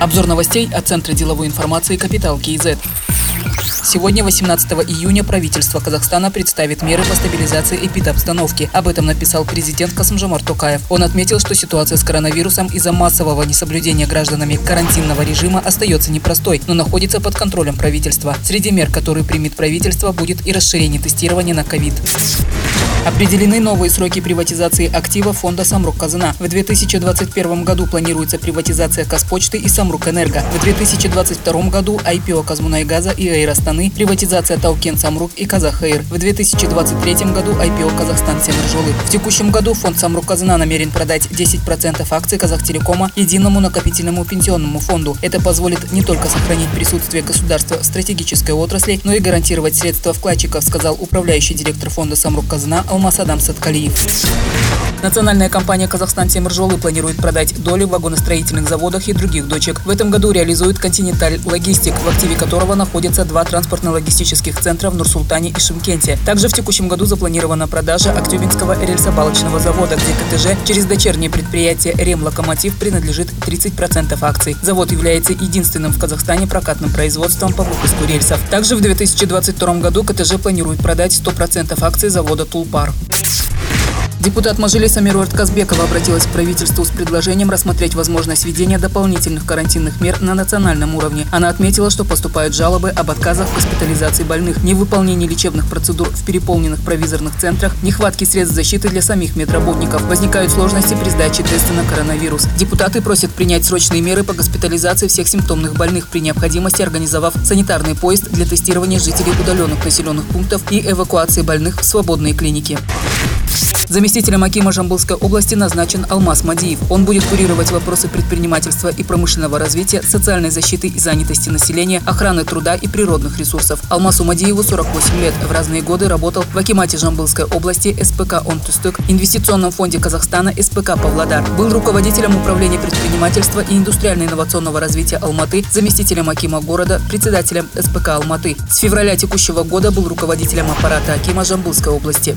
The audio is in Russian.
Обзор новостей от Центра деловой информации «Капитал КИЗ». Сегодня, 18 июня, правительство Казахстана представит меры по стабилизации эпидобстановки. Об этом написал президент Касымжамар Токаев. Он отметил, что ситуация с коронавирусом из-за массового несоблюдения гражданами карантинного режима остается непростой, но находится под контролем правительства. Среди мер, которые примет правительство, будет и расширение тестирования на ковид. Определены новые сроки приватизации актива фонда «Самрук Казана». В 2021 году планируется приватизация Казпочты и «Самрук Энерго». В 2022 году IPO Казмунайгаза и Аэростаны, приватизация Таукен Самрук и Казахаир. В 2023 году IPO Казахстан Семержолы. В текущем году фонд «Самрук Казана» намерен продать 10% акций Казахтелекома единому накопительному пенсионному фонду. Это позволит не только сохранить присутствие государства в стратегической отрасли, но и гарантировать средства вкладчиков, сказал управляющий директор фонда «Самрук Казана» Алмаз Адам Саткалиев. Национальная компания «Казахстан Темржолы» планирует продать доли в вагоностроительных заводах и других дочек. В этом году реализует «Континенталь Логистик», в активе которого находятся два транспортно-логистических центра в Нур-Султане и Шимкенте. Также в текущем году запланирована продажа Актюбинского рельсобалочного завода, где КТЖ через дочернее предприятие «Ремлокомотив» принадлежит 30% акций. Завод является единственным в Казахстане прокатным производством по выпуску рельсов. Также в 2022 году КТЖ планирует продать 100% акций завода «Тулпа» пар. Депутат Мажилиса Мируарт Казбекова обратилась к правительству с предложением рассмотреть возможность введения дополнительных карантинных мер на национальном уровне. Она отметила, что поступают жалобы об отказах в госпитализации больных, невыполнении лечебных процедур в переполненных провизорных центрах, нехватке средств защиты для самих медработников. Возникают сложности при сдаче теста на коронавирус. Депутаты просят принять срочные меры по госпитализации всех симптомных больных при необходимости, организовав санитарный поезд для тестирования жителей удаленных населенных пунктов и эвакуации больных в свободные клиники. Заместителем Акима Жамбылской области назначен Алмаз Мадиев. Он будет курировать вопросы предпринимательства и промышленного развития, социальной защиты и занятости населения, охраны труда и природных ресурсов. Алмазу Мадиеву 48 лет. В разные годы работал в Акимате Жамбылской области СПК «Онтустык», Инвестиционном фонде Казахстана СПК «Павлодар». Был руководителем управления предпринимательства и индустриально-инновационного развития Алматы, заместителем Акима города, председателем СПК Алматы. С февраля текущего года был руководителем аппарата Акима Жамбылской области.